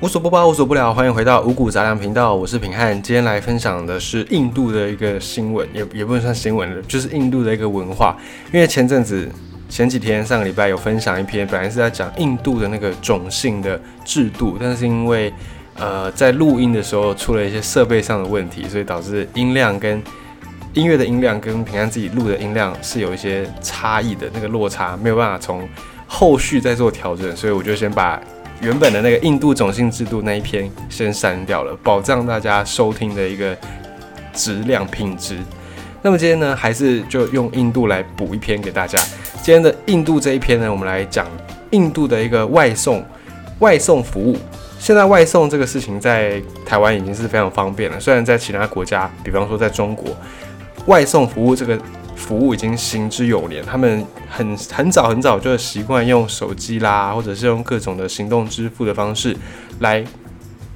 无所不包，无所不聊，欢迎回到五谷杂粮频道，我是平汉。今天来分享的是印度的一个新闻，也也不能算新闻了，就是印度的一个文化。因为前阵子、前几天、上个礼拜有分享一篇，本来是在讲印度的那个种姓的制度，但是因为呃在录音的时候出了一些设备上的问题，所以导致音量跟音乐的音量跟平安自己录的音量是有一些差异的，那个落差没有办法从后续再做调整，所以我就先把。原本的那个印度种姓制度那一篇先删掉了，保障大家收听的一个质量品质。那么今天呢，还是就用印度来补一篇给大家。今天的印度这一篇呢，我们来讲印度的一个外送外送服务。现在外送这个事情在台湾已经是非常方便了，虽然在其他国家，比方说在中国，外送服务这个。服务已经行之有年，他们很很早很早就习惯用手机啦，或者是用各种的行动支付的方式来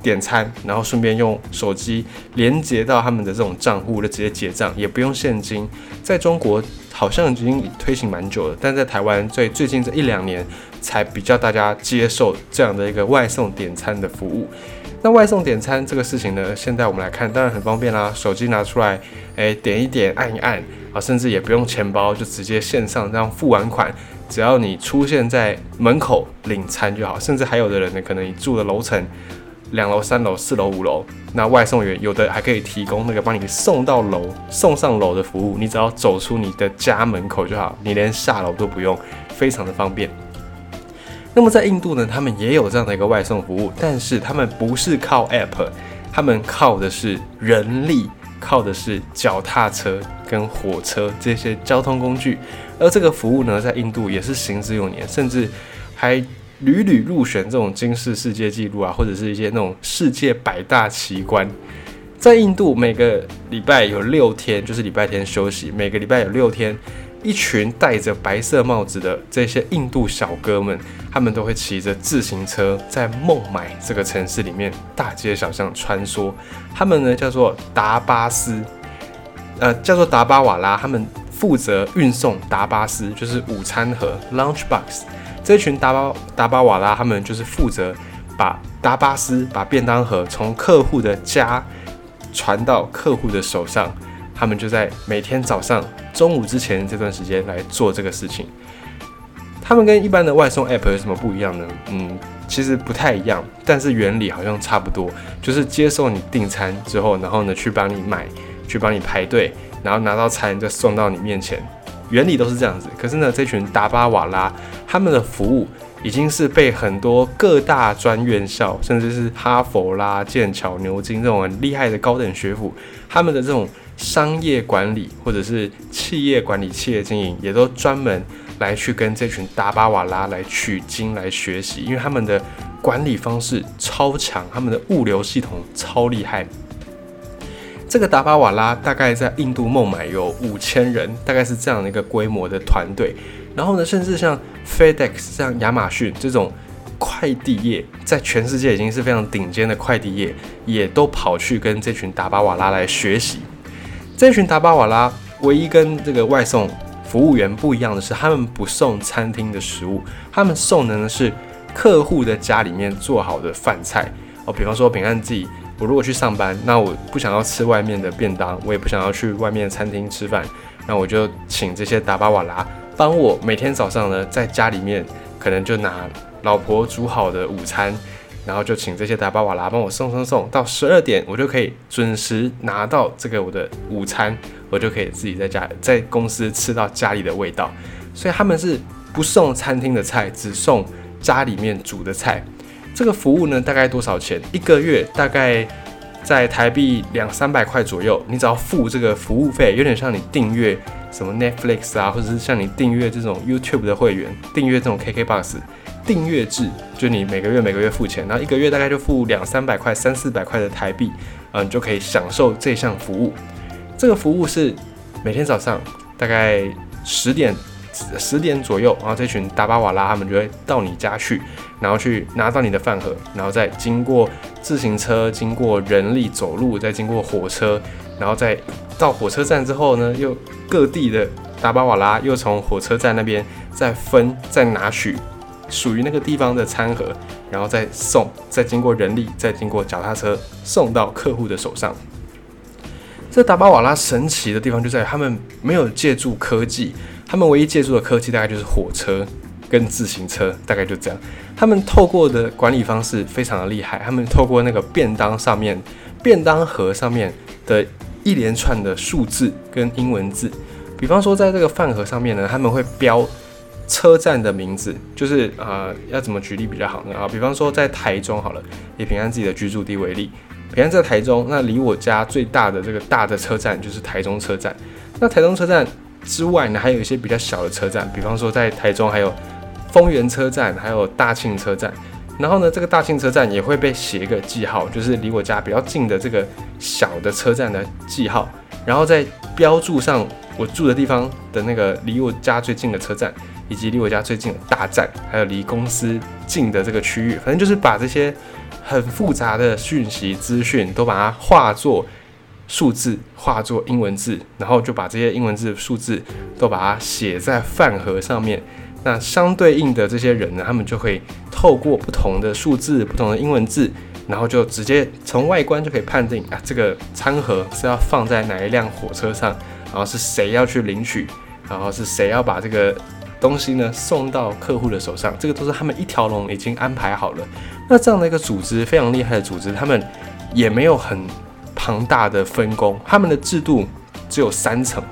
点餐，然后顺便用手机连接到他们的这种账户就直接结账，也不用现金。在中国好像已经推行蛮久了，但在台湾最最近这一两年才比较大家接受这样的一个外送点餐的服务。那外送点餐这个事情呢，现在我们来看，当然很方便啦，手机拿出来，诶，点一点，按一按。啊，甚至也不用钱包，就直接线上这样付完款，只要你出现在门口领餐就好。甚至还有的人呢，可能你住的楼层两楼、三楼、四楼、五楼，那外送员有的还可以提供那个帮你送到楼、送上楼的服务，你只要走出你的家门口就好，你连下楼都不用，非常的方便。那么在印度呢，他们也有这样的一个外送服务，但是他们不是靠 App，他们靠的是人力。靠的是脚踏车跟火车这些交通工具，而这个服务呢，在印度也是行之有年，甚至还屡屡入选这种金氏世界纪录啊，或者是一些那种世界百大奇观。在印度，每个礼拜有六天，就是礼拜天休息，每个礼拜有六天。一群戴着白色帽子的这些印度小哥们，他们都会骑着自行车在孟买这个城市里面大街小巷穿梭。他们呢叫做达巴斯，呃，叫做达巴瓦拉。他们负责运送达巴斯，就是午餐盒 （lunch box）。这群达巴达巴瓦拉，他们就是负责把达巴斯、把便当盒从客户的家传到客户的手上。他们就在每天早上、中午之前这段时间来做这个事情。他们跟一般的外送 App 有什么不一样呢？嗯，其实不太一样，但是原理好像差不多，就是接受你订餐之后，然后呢去帮你买，去帮你排队，然后拿到餐再送到你面前，原理都是这样子。可是呢，这群达巴瓦拉他们的服务已经是被很多各大专院校，甚至是哈佛啦、剑桥、牛津这种很厉害的高等学府，他们的这种。商业管理或者是企业管理、企业经营，也都专门来去跟这群达巴瓦拉来取经来学习，因为他们的管理方式超强，他们的物流系统超厉害。这个达巴瓦拉大概在印度孟买有五千人，大概是这样的一个规模的团队。然后呢，甚至像 FedEx、像亚马逊这种快递业，在全世界已经是非常顶尖的快递业，也都跑去跟这群达巴瓦拉来学习。这群达巴瓦拉唯一跟这个外送服务员不一样的是，他们不送餐厅的食物，他们送的呢是客户的家里面做好的饭菜哦。比方说，平安自己，我如果去上班，那我不想要吃外面的便当，我也不想要去外面餐厅吃饭，那我就请这些达巴瓦拉帮我每天早上呢，在家里面可能就拿老婆煮好的午餐。然后就请这些打包瓦拉帮我送送送到十二点，我就可以准时拿到这个我的午餐，我就可以自己在家在公司吃到家里的味道。所以他们是不送餐厅的菜，只送家里面煮的菜。这个服务呢，大概多少钱？一个月大概在台币两三百块左右。你只要付这个服务费，有点像你订阅什么 Netflix 啊，或者是像你订阅这种 YouTube 的会员，订阅这种 KKBox。订阅制，就你每个月每个月付钱，然后一个月大概就付两三百块、三四百块的台币，嗯，就可以享受这项服务。这个服务是每天早上大概十点十点左右，然后这群达巴瓦拉他们就会到你家去，然后去拿到你的饭盒，然后再经过自行车、经过人力走路，再经过火车，然后再到火车站之后呢，又各地的达巴瓦拉又从火车站那边再分再拿取。属于那个地方的餐盒，然后再送，再经过人力，再经过脚踏车送到客户的手上。这达巴瓦拉神奇的地方就在于他们没有借助科技，他们唯一借助的科技大概就是火车跟自行车，大概就这样。他们透过的管理方式非常的厉害，他们透过那个便当上面、便当盒上面的一连串的数字跟英文字，比方说在这个饭盒上面呢，他们会标车站的名字，就是啊，要怎么举例比较好呢？啊，比方说在台中好了，以平安自己的居住地为例。平安在台中，那离我家最大的这个大的车站就是台中车站。那台中车站之外呢，还有一些比较小的车站，比方说在台中还有丰原车站，还有大庆车站。然后呢，这个大庆车站也会被写一个记号，就是离我家比较近的这个小的车站的记号，然后再标注上我住的地方的那个离我家最近的车站，以及离我家最近的大站，还有离公司近的这个区域。反正就是把这些。很复杂的讯息资讯都把它化作数字，化作英文字，然后就把这些英文字、数字都把它写在饭盒上面。那相对应的这些人呢，他们就会透过不同的数字、不同的英文字，然后就直接从外观就可以判定啊，这个餐盒是要放在哪一辆火车上，然后是谁要去领取，然后是谁要把这个。东西呢送到客户的手上，这个都是他们一条龙已经安排好了。那这样的一个组织非常厉害的组织，他们也没有很庞大的分工，他们的制度只有三层。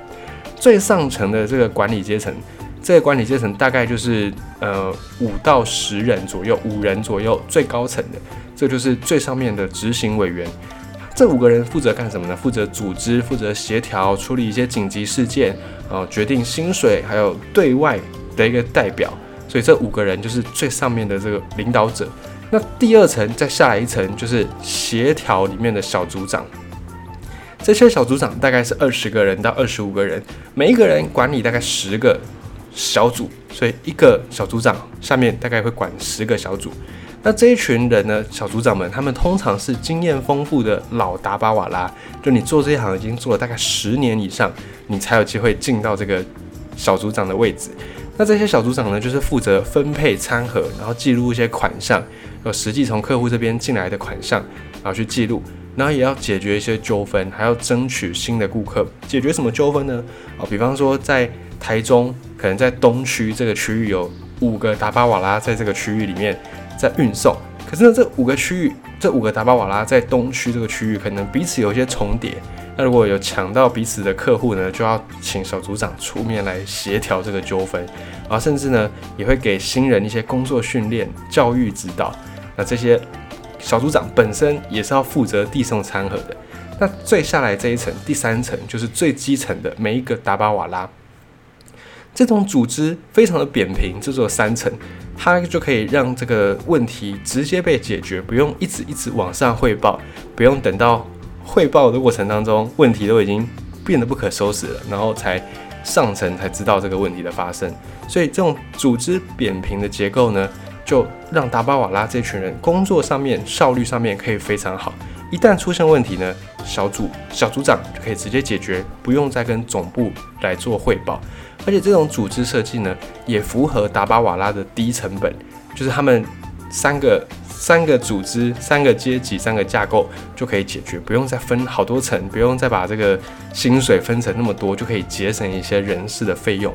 最上层的这个管理阶层，这个管理阶层大概就是呃五到十人左右，五人左右。最高层的，这就是最上面的执行委员。这五个人负责干什么呢？负责组织，负责协调，处理一些紧急事件，啊，决定薪水，还有对外。的一个代表，所以这五个人就是最上面的这个领导者。那第二层再下来一层就是协调里面的小组长。这些小组长大概是二十个人到二十五个人，每一个人管理大概十个小组，所以一个小组长下面大概会管十个小组。那这一群人呢，小组长们，他们通常是经验丰富的老达巴瓦拉，就你做这一行已经做了大概十年以上，你才有机会进到这个小组长的位置。那这些小组长呢，就是负责分配餐盒，然后记录一些款项，有实际从客户这边进来的款项，然后去记录，然后也要解决一些纠纷，还要争取新的顾客。解决什么纠纷呢？啊，比方说在台中，可能在东区这个区域有五个达巴瓦拉在这个区域里面在运送，可是呢，这五个区域，这五个达巴瓦拉在东区这个区域可能彼此有一些重叠。那如果有抢到彼此的客户呢，就要请小组长出面来协调这个纠纷，然后甚至呢也会给新人一些工作训练、教育指导。那这些小组长本身也是要负责递送餐盒的。那最下来这一层，第三层就是最基层的每一个达巴瓦拉，这种组织非常的扁平，这座三层，它就可以让这个问题直接被解决，不用一直一直往上汇报，不用等到。汇报的过程当中，问题都已经变得不可收拾了，然后才上层才知道这个问题的发生。所以这种组织扁平的结构呢，就让达巴瓦拉这群人工作上面效率上面可以非常好。一旦出现问题呢，小组小组长就可以直接解决，不用再跟总部来做汇报。而且这种组织设计呢，也符合达巴瓦拉的低成本，就是他们三个。三个组织、三个阶级、三个架构就可以解决，不用再分好多层，不用再把这个薪水分成那么多，就可以节省一些人事的费用。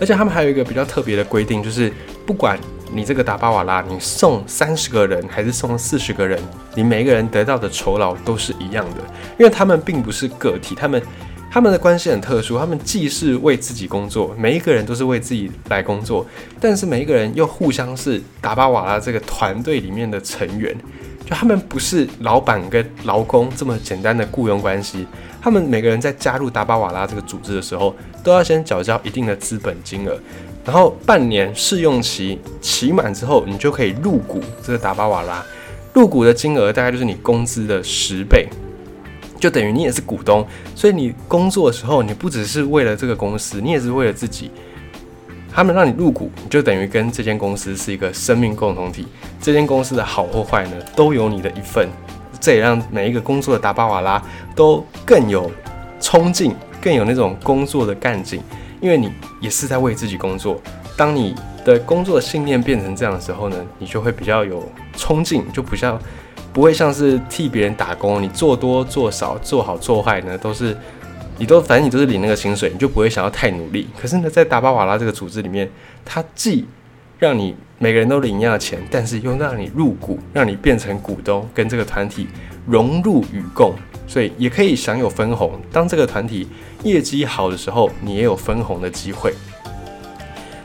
而且他们还有一个比较特别的规定，就是不管你这个达巴瓦拉，你送三十个人还是送四十个人，你每一个人得到的酬劳都是一样的，因为他们并不是个体，他们。他们的关系很特殊，他们既是为自己工作，每一个人都是为自己来工作，但是每一个人又互相是达巴瓦拉这个团队里面的成员，就他们不是老板跟劳工这么简单的雇佣关系，他们每个人在加入达巴瓦拉这个组织的时候，都要先缴交一定的资本金额，然后半年试用期期满之后，你就可以入股这个达巴瓦拉，入股的金额大概就是你工资的十倍。就等于你也是股东，所以你工作的时候，你不只是为了这个公司，你也是为了自己。他们让你入股，你就等于跟这间公司是一个生命共同体。这间公司的好或坏呢，都有你的一份。这也让每一个工作的达巴瓦拉都更有冲劲，更有那种工作的干劲，因为你也是在为自己工作。当你的工作信念变成这样的时候呢，你就会比较有冲劲，就不像不会像是替别人打工，你做多做少，做好做坏呢，都是你都反正你都是领那个薪水，你就不会想要太努力。可是呢，在达巴瓦拉这个组织里面，它既让你每个人都领一样的钱，但是又让你入股，让你变成股东，跟这个团体融入与共，所以也可以享有分红。当这个团体业绩好的时候，你也有分红的机会。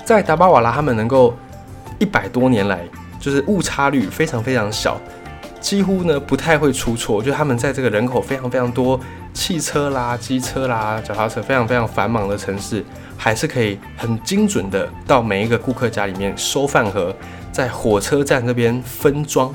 在达巴瓦拉，他们能够一百多年来，就是误差率非常非常小，几乎呢不太会出错。就他们在这个人口非常非常多，汽车啦、机车啦、脚踏车非常非常繁忙的城市，还是可以很精准的到每一个顾客家里面收饭盒，在火车站这边分装，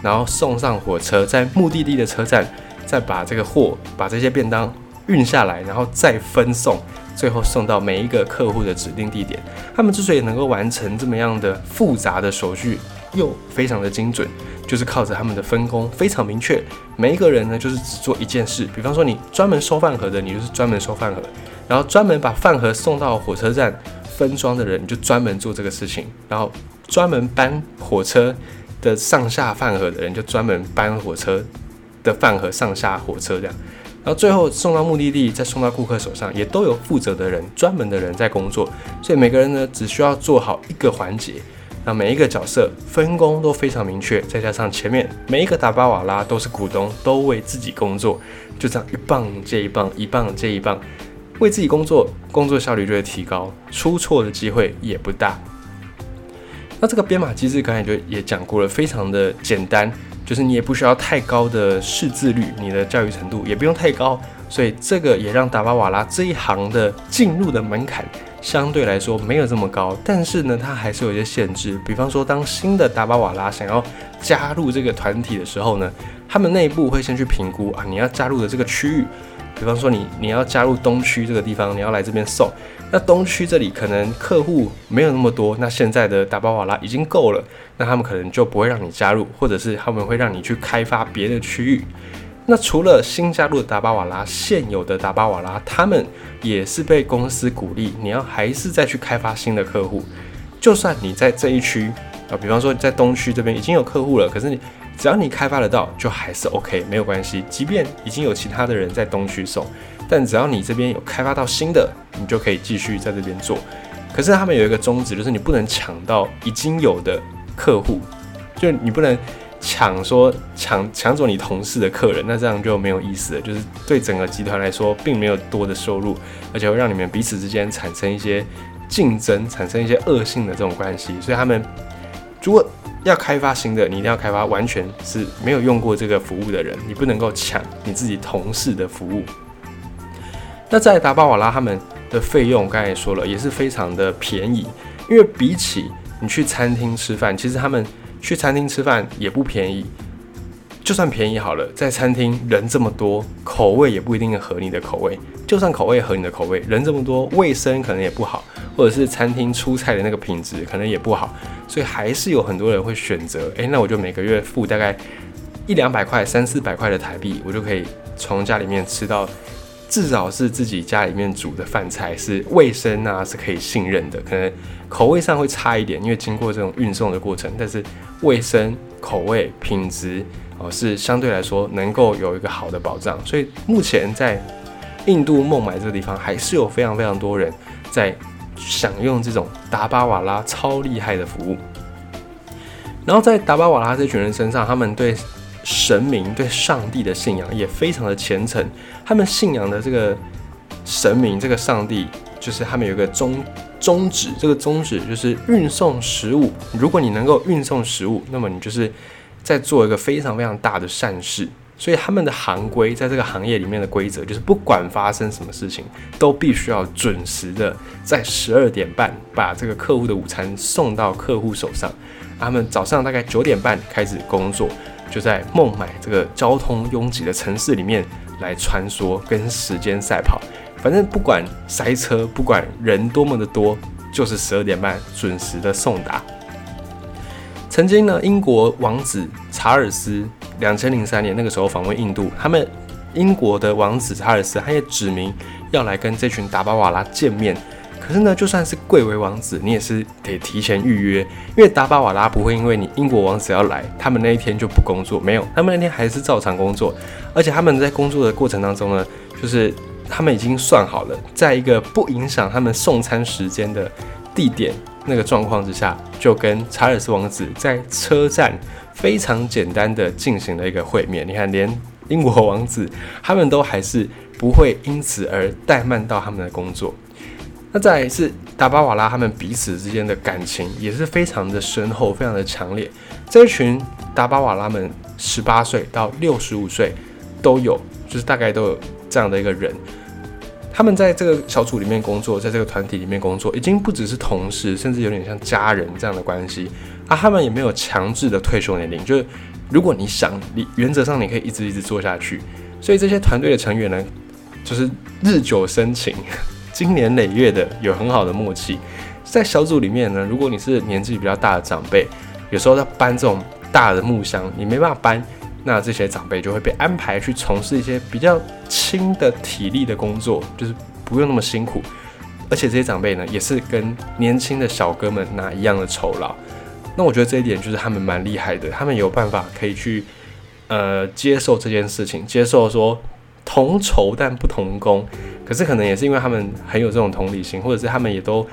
然后送上火车，在目的地的车站再把这个货、把这些便当运下来，然后再分送。最后送到每一个客户的指定地点。他们之所以能够完成这么样的复杂的手续，又非常的精准，就是靠着他们的分工非常明确。每一个人呢，就是只做一件事。比方说，你专门收饭盒的，你就是专门收饭盒；然后专门把饭盒送到火车站分装的人，你就专门做这个事情；然后专门搬火车的上下饭盒的人，就专门搬火车的饭盒上下火车这样。然后最后送到目的地，再送到顾客手上，也都有负责的人、专门的人在工作。所以每个人呢，只需要做好一个环节，那每一个角色分工都非常明确。再加上前面每一个达巴瓦拉都是股东，都为自己工作，就这样一棒接一棒，一棒接一棒，为自己工作，工作效率就会提高，出错的机会也不大。那这个编码机制刚才就也讲过了，非常的简单。就是你也不需要太高的识字率，你的教育程度也不用太高，所以这个也让达巴瓦拉这一行的进入的门槛相对来说没有这么高。但是呢，它还是有一些限制，比方说，当新的达巴瓦拉想要加入这个团体的时候呢，他们内部会先去评估啊，你要加入的这个区域。比方说你你要加入东区这个地方，你要来这边送，那东区这里可能客户没有那么多，那现在的达巴瓦拉已经够了，那他们可能就不会让你加入，或者是他们会让你去开发别的区域。那除了新加入的达巴瓦拉，现有的达巴瓦拉，他们也是被公司鼓励，你要还是再去开发新的客户，就算你在这一区啊，比方说在东区这边已经有客户了，可是你。只要你开发得到，就还是 OK，没有关系。即便已经有其他的人在东区送，但只要你这边有开发到新的，你就可以继续在这边做。可是他们有一个宗旨，就是你不能抢到已经有的客户，就你不能抢说抢抢走你同事的客人，那这样就没有意思了。就是对整个集团来说，并没有多的收入，而且会让你们彼此之间产生一些竞争，产生一些恶性的这种关系。所以他们如果要开发新的，你一定要开发完全是没有用过这个服务的人，你不能够抢你自己同事的服务。那在达巴瓦拉他们的费用，刚才也说了，也是非常的便宜，因为比起你去餐厅吃饭，其实他们去餐厅吃饭也不便宜。就算便宜好了，在餐厅人这么多，口味也不一定合你的口味。就算口味合你的口味，人这么多，卫生可能也不好。或者是餐厅出菜的那个品质可能也不好，所以还是有很多人会选择，诶，那我就每个月付大概一两百块、三四百块的台币，我就可以从家里面吃到至少是自己家里面煮的饭菜，是卫生啊，是可以信任的。可能口味上会差一点，因为经过这种运送的过程，但是卫生、口味、品质哦，是相对来说能够有一个好的保障。所以目前在印度孟买这个地方，还是有非常非常多人在。享用这种达巴瓦拉超厉害的服务，然后在达巴瓦拉这群人身上，他们对神明、对上帝的信仰也非常的虔诚。他们信仰的这个神明、这个上帝，就是他们有一个宗宗旨，这个宗旨就是运送食物。如果你能够运送食物，那么你就是在做一个非常非常大的善事。所以他们的行规，在这个行业里面的规则，就是不管发生什么事情，都必须要准时的在十二点半把这个客户的午餐送到客户手上。他们早上大概九点半开始工作，就在孟买这个交通拥挤的城市里面来穿梭，跟时间赛跑。反正不管塞车，不管人多么的多，就是十二点半准时的送达。曾经呢，英国王子查尔斯。两千零三年那个时候访问印度，他们英国的王子查尔斯他也指明要来跟这群达巴瓦拉见面，可是呢，就算是贵为王子，你也是得提前预约，因为达巴瓦拉不会因为你英国王子要来，他们那一天就不工作，没有，他们那天还是照常工作，而且他们在工作的过程当中呢，就是他们已经算好了，在一个不影响他们送餐时间的地点那个状况之下，就跟查尔斯王子在车站非常简单的进行了一个会面。你看，连英国王子他们都还是。不会因此而怠慢到他们的工作。那再来是达巴瓦拉他们彼此之间的感情也是非常的深厚，非常的强烈。这一群达巴瓦拉们十八岁到六十五岁都有，就是大概都有这样的一个人。他们在这个小组里面工作，在这个团体里面工作，已经不只是同事，甚至有点像家人这样的关系。啊，他们也没有强制的退休年龄，就是如果你想，你原则上你可以一直一直做下去。所以这些团队的成员呢？就是日久生情，经年累月的有很好的默契。在小组里面呢，如果你是年纪比较大的长辈，有时候要搬这种大的木箱，你没办法搬，那这些长辈就会被安排去从事一些比较轻的体力的工作，就是不用那么辛苦。而且这些长辈呢，也是跟年轻的小哥们拿一样的酬劳。那我觉得这一点就是他们蛮厉害的，他们有办法可以去呃接受这件事情，接受说。同酬但不同工，可是可能也是因为他们很有这种同理心，或者是他们也都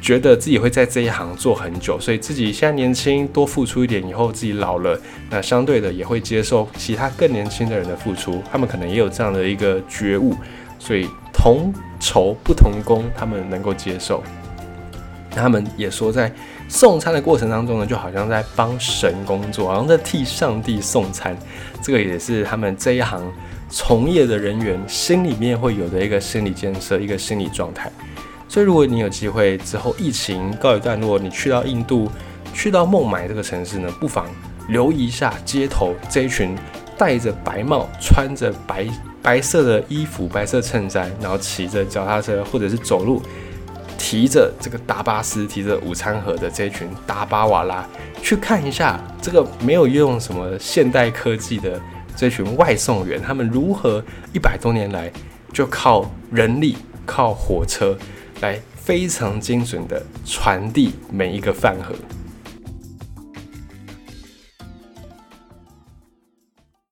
觉得自己会在这一行做很久，所以自己现在年轻多付出一点，以后自己老了，那相对的也会接受其他更年轻的人的付出。他们可能也有这样的一个觉悟，所以同酬不同工，他们能够接受。他们也说，在送餐的过程当中呢，就好像在帮神工作，好像在替上帝送餐。这个也是他们这一行。从业的人员心里面会有的一个心理建设，一个心理状态。所以，如果你有机会之后疫情告一段落，你去到印度，去到孟买这个城市呢，不妨留意一下街头这一群戴着白帽、穿着白白色的衣服、白色衬衫，然后骑着脚踏车或者是走路，提着这个大巴斯、提着午餐盒的这一群达巴瓦拉，去看一下这个没有用什么现代科技的。这群外送员，他们如何一百多年来就靠人力、靠火车来非常精准的传递每一个饭盒？